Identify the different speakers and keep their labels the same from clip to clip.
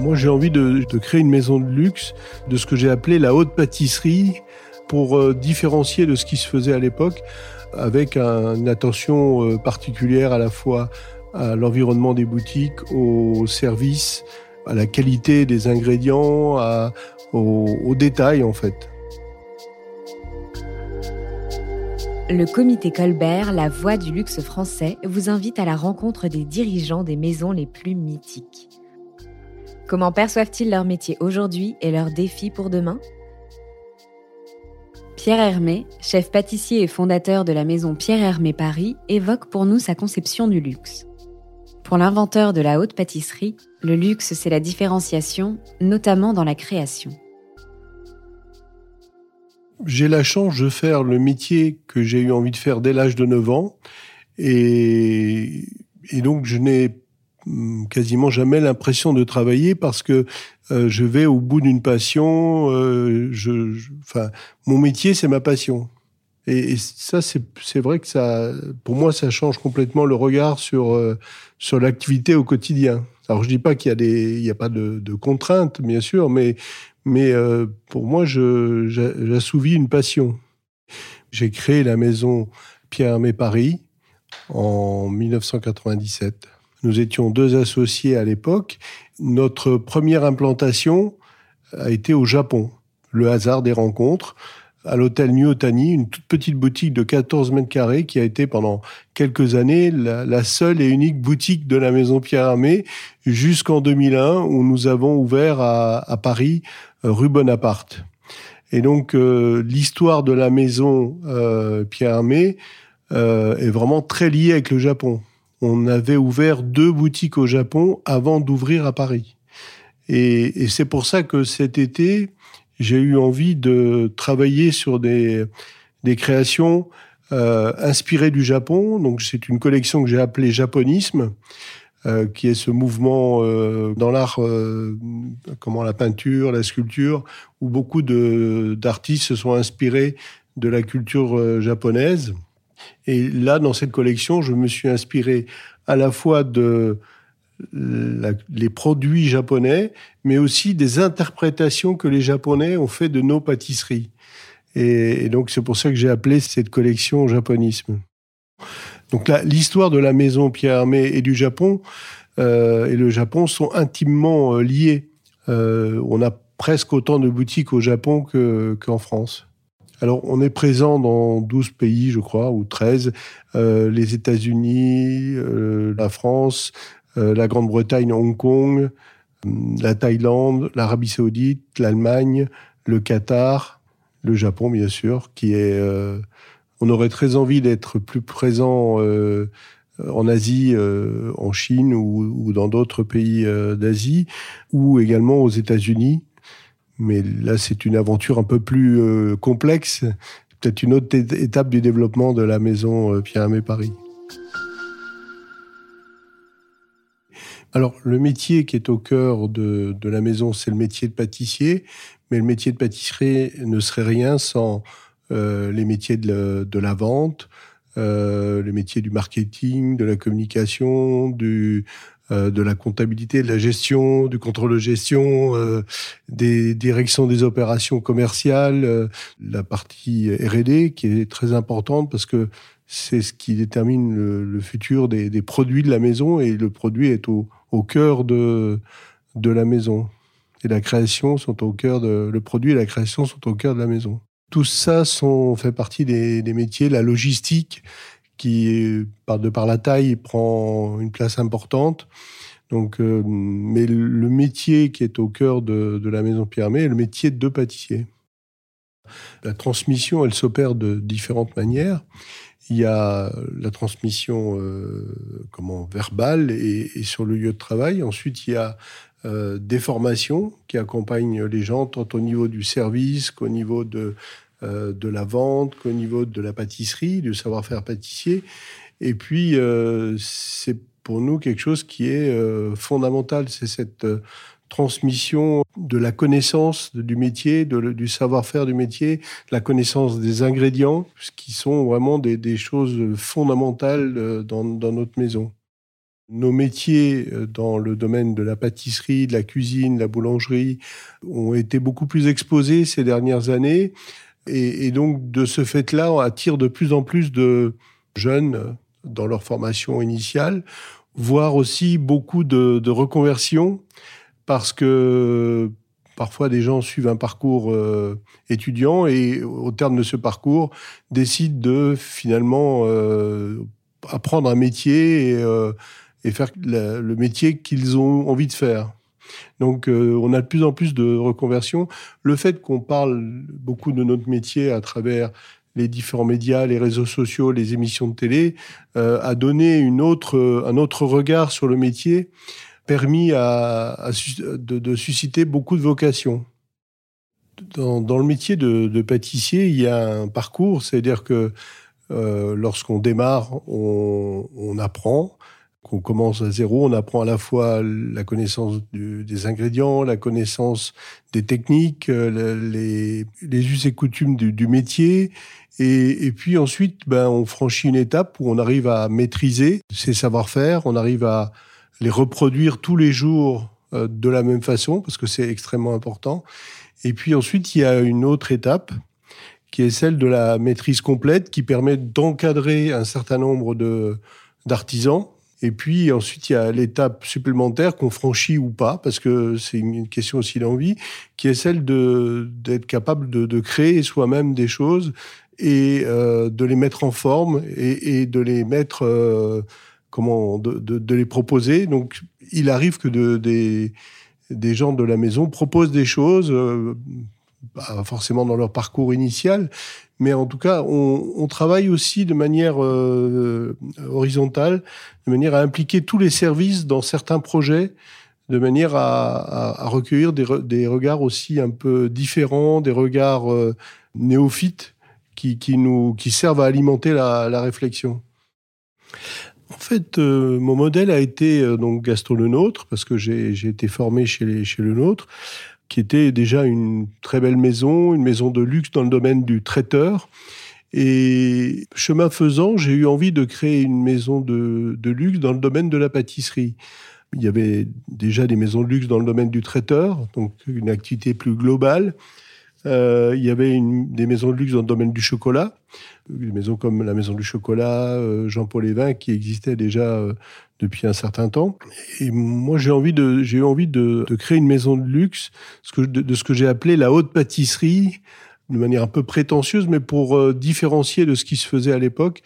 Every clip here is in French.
Speaker 1: Moi, j'ai envie de, créer une maison de luxe de ce que j'ai appelé la haute pâtisserie pour euh, différencier de ce qui se faisait à l'époque avec une attention euh, particulière à la fois à l'environnement des boutiques, au service, à la qualité des ingrédients, aux détails en fait.
Speaker 2: Le comité Colbert, la voix du luxe français, vous invite à la rencontre des dirigeants des maisons les plus mythiques. Comment perçoivent-ils leur métier aujourd'hui et leurs défis pour demain Pierre Hermé, chef pâtissier et fondateur de la maison Pierre Hermé Paris, évoque pour nous sa conception du luxe. Pour l'inventeur de la haute pâtisserie, le luxe, c'est la différenciation, notamment dans la création.
Speaker 1: J'ai la chance de faire le métier que j'ai eu envie de faire dès l'âge de 9 ans. Et, et donc, je n'ai hum, quasiment jamais l'impression de travailler parce que euh, je vais au bout d'une passion. Euh, mon métier, c'est ma passion. Et, ça, c'est vrai que ça, pour moi, ça change complètement le regard sur euh, sur l'activité au quotidien. Alors, je dis pas qu'il y a a pas de, contraintes, bien sûr, mais mais pour moi, j'assouvis une passion. J'ai créé la maison Pierre Hermé Paris en 1997. Nous étions deux associés à l'époque. Notre première implantation a été au Japon. Le hasard des rencontres à l'hôtel New une toute petite boutique de 14 mètres carrés qui a été pendant quelques années la, seule et unique boutique de la maison Pierre Hermé jusqu'en 2001 où nous avons ouvert à, Paris euh, rue Bonaparte. Et donc euh, l'histoire de la maison euh, Pierre Hermé est vraiment très liée avec le Japon. On avait ouvert deux boutiques au Japon avant d'ouvrir à Paris. Et, et c'est pour ça que cet été, j'ai eu envie de travailler sur des, des créations euh, inspirées du Japon. Donc c'est une collection que j'ai appelée Japonisme, euh, qui est ce mouvement euh, dans l'art, euh, comment la peinture, la sculpture, où beaucoup d'artistes se sont inspirés de la culture euh, japonaise. Et là, dans cette collection, je me suis inspiré à la fois de les produits japonais, mais aussi des interprétations que les Japonais ont fait de nos pâtisseries. Et, donc c'est pour ça que j'ai appelé cette collection japonisme. Donc l'histoire de la maison Pierre Hermé et du Japon euh, et le Japon sont intimement euh, liés. Euh, on a presque autant de boutiques au Japon qu'en France. Alors, on est présent dans 12 pays, je crois, ou 13. les États-Unis, la France, euh, la Grande-Bretagne, Hong Kong, euh, la Thaïlande, l'Arabie saoudite, l'Allemagne, le Qatar, le Japon, bien sûr, qui est... Euh, on aurait très envie d'être plus présent en Asie, en Chine ou, dans d'autres pays d'Asie, ou également aux États-Unis. Mais là, c'est une aventure un peu plus complexe, peut-être une autre étape du développement de la maison Pierre-Aimé Paris. Alors, le métier qui est au cœur de, la maison, c'est le métier de pâtissier, mais le métier de pâtisserie ne serait rien sans euh, les métiers de, la vente, euh, les métiers du marketing, de la communication, du, euh, de la comptabilité, de la gestion, du contrôle de gestion, des directions des opérations commerciales, la partie R&D qui est très importante parce que c'est ce qui détermine le, futur des, des, produits de la maison et le produit est au, au cœur de, de la maison. Et la création sont au cœur de, le produit et la création sont au cœur de la maison. Tout ça sont, fait partie des, des métiers, la logistique, qui, de par la taille, prend une place importante. Donc, euh, mais le métier qui est au cœur de, la maison Pierre est le métier de pâtissier. La transmission, elle s'opère de différentes manières. Il y a la transmission euh, comment verbale et, sur le lieu de travail. Ensuite, il y a euh, des formations qui accompagnent les gens tant au niveau du service qu'au niveau de euh, de la vente, qu'au niveau de la pâtisserie, du savoir-faire pâtissier. Et puis, c'est pour nous quelque chose qui est fondamental, c'est cette transmission de la connaissance du métier, du savoir-faire du métier, la connaissance des ingrédients, qui sont vraiment des, choses fondamentales euh, dans notre maison. Nos métiers euh, dans le domaine de la pâtisserie, de la cuisine, de la boulangerie ont été beaucoup plus exposés ces dernières années. Et, donc, de ce fait-là, on attire de plus en plus de jeunes dans leur formation initiale, voire aussi beaucoup de, de reconversions, parce que parfois des gens suivent un parcours euh, étudiant et au terme de ce parcours décident de finalement euh, apprendre un métier et, euh, et faire le métier qu'ils ont envie de faire. Donc on a de plus en plus de reconversions. Le fait qu'on parle beaucoup de notre métier à travers les différents médias, les réseaux sociaux, les émissions de télé, a donné une autre, un autre regard sur le métier permis à, de, susciter beaucoup de vocations. Dans, le métier de, pâtissier, il y a un parcours, c'est-à-dire que euh, lorsqu'on démarre, on, apprend, qu'on commence à zéro, on apprend à la fois la connaissance des ingrédients, la connaissance des techniques, euh, les, us et coutumes du, métier, et, et, puis ensuite, ben, on franchit une étape où on arrive à maîtriser ses savoir-faire, on arrive à, les reproduire tous les jours euh, de la même façon, parce que c'est extrêmement important. Et puis ensuite, il y a une autre étape qui est celle de la maîtrise complète, qui permet d'encadrer un certain nombre de d'artisans. Et puis ensuite, il y a l'étape supplémentaire qu'on franchit ou pas, parce que c'est une question aussi d'envie, qui est celle de d'être capable de, de créer soi-même des choses et euh, de les mettre en forme et, et de les mettre euh, comment de, de, les proposer. Donc, il arrive que de, des, des gens de la maison proposent des choses, euh, pas forcément dans leur parcours initial, mais en tout cas, on, travaille aussi de manière euh, horizontale, de manière à impliquer tous les services dans certains projets, de manière à, recueillir des, regards aussi un peu différents, des regards euh, néophytes qui, nous, qui servent à alimenter la, réflexion. En fait, euh, mon modèle a été donc Gaston Le Nôtre, parce que j'ai été formé chez, chez Le Nôtre, qui était déjà une très belle maison, une maison de luxe dans le domaine du traiteur. Et chemin faisant, j'ai eu envie de créer une maison de, de luxe dans le domaine de la pâtisserie. Il y avait déjà des maisons de luxe dans le domaine du traiteur, donc une activité plus globale. Euh, il y avait une, des maisons de luxe dans le domaine du chocolat, des maisons comme la Maison du Chocolat, euh, Jean-Paul Evin, qui existaient déjà euh, depuis un certain temps. Et moi, j'ai envie de, j'ai eu envie de, de, créer une maison de luxe, de, ce que j'ai appelé la haute pâtisserie, de manière un peu prétentieuse, mais pour euh, différencier de ce qui se faisait à l'époque,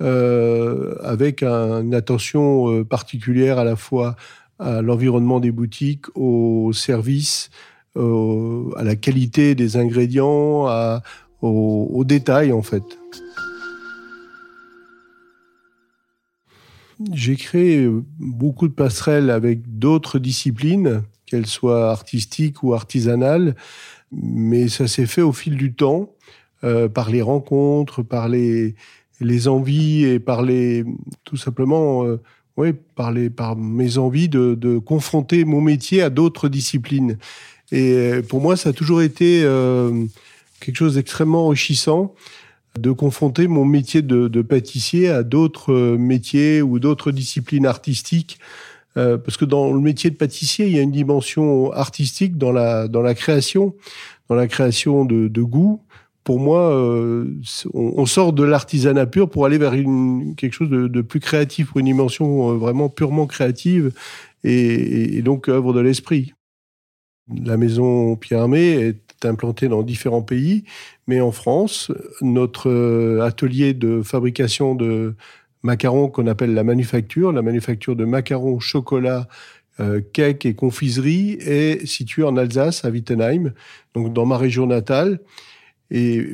Speaker 1: euh, avec un, une attention particulière à la fois à l'environnement des boutiques, au service, à la qualité des ingrédients, à, au, détail en fait. J'ai créé beaucoup de passerelles avec d'autres disciplines, qu'elles soient artistiques ou artisanales, mais ça s'est fait au fil du temps, euh, par les rencontres, par les, les envies et par les tout simplement euh, oui, par, les, par mes envies de, de confronter mon métier à d'autres disciplines. Et euh, pour moi, ça a toujours été euh, quelque chose d'extrêmement enrichissant de confronter mon métier de, de pâtissier à d'autres euh, métiers ou d'autres disciplines artistiques. Euh, parce que dans le métier de pâtissier, il y a une dimension artistique dans la, dans la création, dans la création de, de goût. Pour moi, euh, on, sort de l'artisanat pur pour aller vers une, quelque chose de, de plus créatif, ou une dimension vraiment purement créative et, et donc œuvre de l'esprit. La maison Pierre Armé est implantée dans différents pays, mais en France, notre euh, atelier de fabrication de macarons qu'on appelle la manufacture, la manufacture de macarons, chocolat, euh, cake et confiserie est situé en Alsace, à Wittenheim, donc dans ma région natale. Et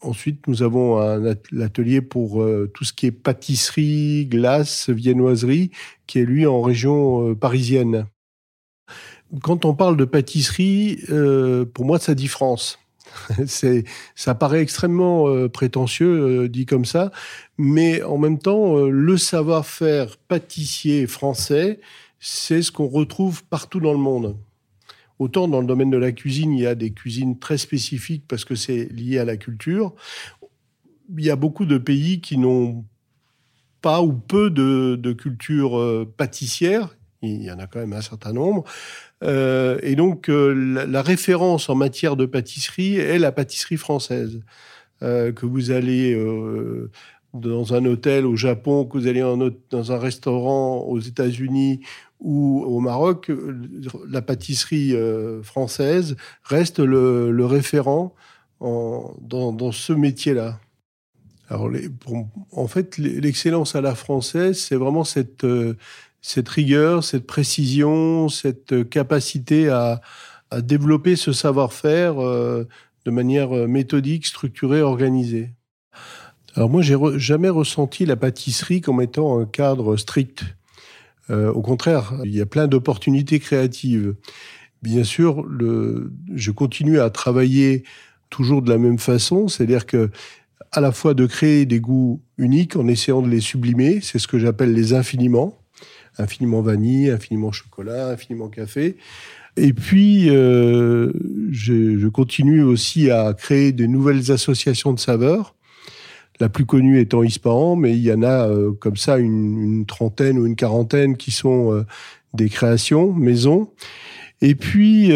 Speaker 1: ensuite, nous avons un atelier pour euh, tout ce qui est pâtisserie, glace, viennoiserie, qui est lui en région parisienne quand on parle de pâtisserie, euh, pour moi, ça dit France. Ça paraît extrêmement euh, prétentieux euh, dit comme ça, mais en même temps, le savoir-faire pâtissier français, c'est ce qu'on retrouve partout dans le monde. Autant dans le domaine de la cuisine, il y a des cuisines très spécifiques parce que c'est lié à la culture. Il y a beaucoup de pays qui n'ont pas ou peu de, euh, pâtissières. Il y en a quand même un certain nombre. Euh, et donc, euh, la, référence en matière de pâtisserie est la pâtisserie française. Euh, que vous allez dans un hôtel au Japon, que vous allez dans un restaurant aux États-Unis ou au Maroc, la pâtisserie française reste le, référent en, dans, ce métier-là. Alors, en fait, l'excellence à la française, c'est vraiment cette cette rigueur, cette précision, cette capacité à, développer ce savoir-faire euh, de manière euh, méthodique, structurée, organisée. Alors moi, j'ai jamais ressenti la pâtisserie comme étant un cadre strict. Euh, au contraire, il y a plein d'opportunités créatives. Bien sûr, je continue à travailler toujours de la même façon, c'est-à-dire que à la fois de créer des goûts uniques en essayant de les sublimer, c'est ce que j'appelle les infiniments infiniment vanille, infiniment chocolat, infiniment café. Et puis, euh, je, continue aussi à créer de nouvelles associations de saveurs. La plus connue étant Ispahan, mais il y en a euh, comme ça une, trentaine ou une quarantaine qui sont euh, des créations maison. Et puis,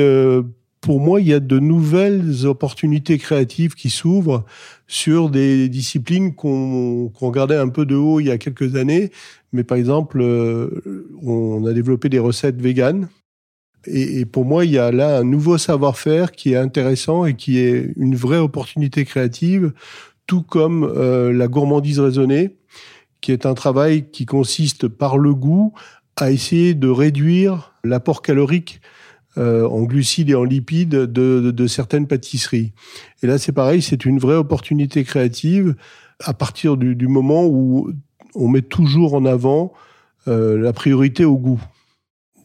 Speaker 1: pour moi, il y a de nouvelles opportunités créatives qui s'ouvrent sur des disciplines qu'on qu regardait un peu de haut il y a quelques années. Mais par exemple, euh, on a développé des recettes véganes. Et, pour moi, il y a là un nouveau savoir-faire qui est intéressant et qui est une vraie opportunité créative, tout comme euh, la gourmandise raisonnée, qui est un travail qui consiste par le goût à essayer de réduire l'apport calorique euh, en glucides et en lipides de, certaines pâtisseries. Et là, c'est pareil, c'est une vraie opportunité créative à partir du, moment où on met toujours en avant euh, la priorité au goût.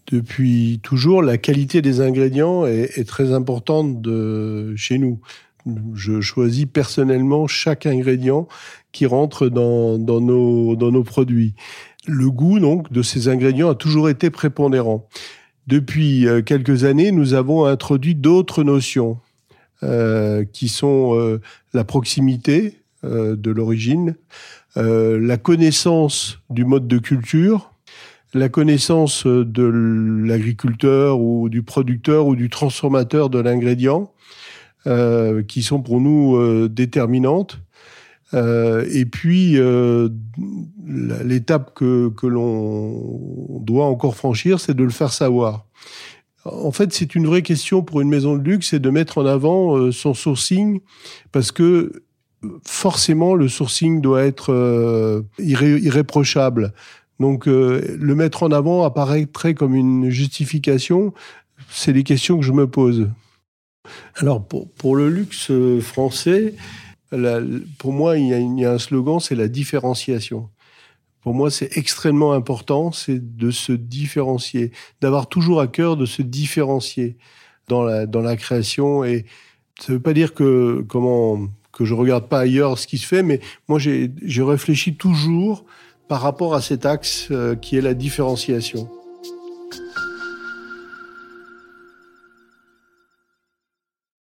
Speaker 1: Depuis toujours, la qualité des ingrédients est, très importante chez nous. Je choisis personnellement chaque ingrédient qui rentre dans, dans, nos, dans nos produits. Le goût donc de ces ingrédients a toujours été prépondérant. Depuis euh, quelques années, nous avons introduit d'autres notions euh, qui sont euh, la proximité de l'origine, la connaissance du mode de culture, la connaissance de l'agriculteur ou du producteur ou du transformateur de l'ingrédient, qui sont pour nous déterminantes. Et puis, l'étape que, l'on doit encore franchir, c'est de le faire savoir. En fait, c'est une vraie question pour une maison de luxe, c'est de mettre en avant euh, son sourcing, parce que forcément, le sourcing doit être euh, irré irréprochable. Donc, euh, le mettre en avant apparaîtrait comme une justification. C'est des questions que je me pose. Alors, pour le luxe français, pour moi, il y, a, un slogan, c'est la différenciation. Pour moi, c'est extrêmement important, c'est de se différencier, d'avoir toujours à cœur de se différencier dans la, dans la création. Et ça ne veut pas dire que, comment, que je regarde pas ailleurs ce qui se fait, mais moi, j'ai réfléchi toujours par rapport à cet axe euh, qui est la différenciation.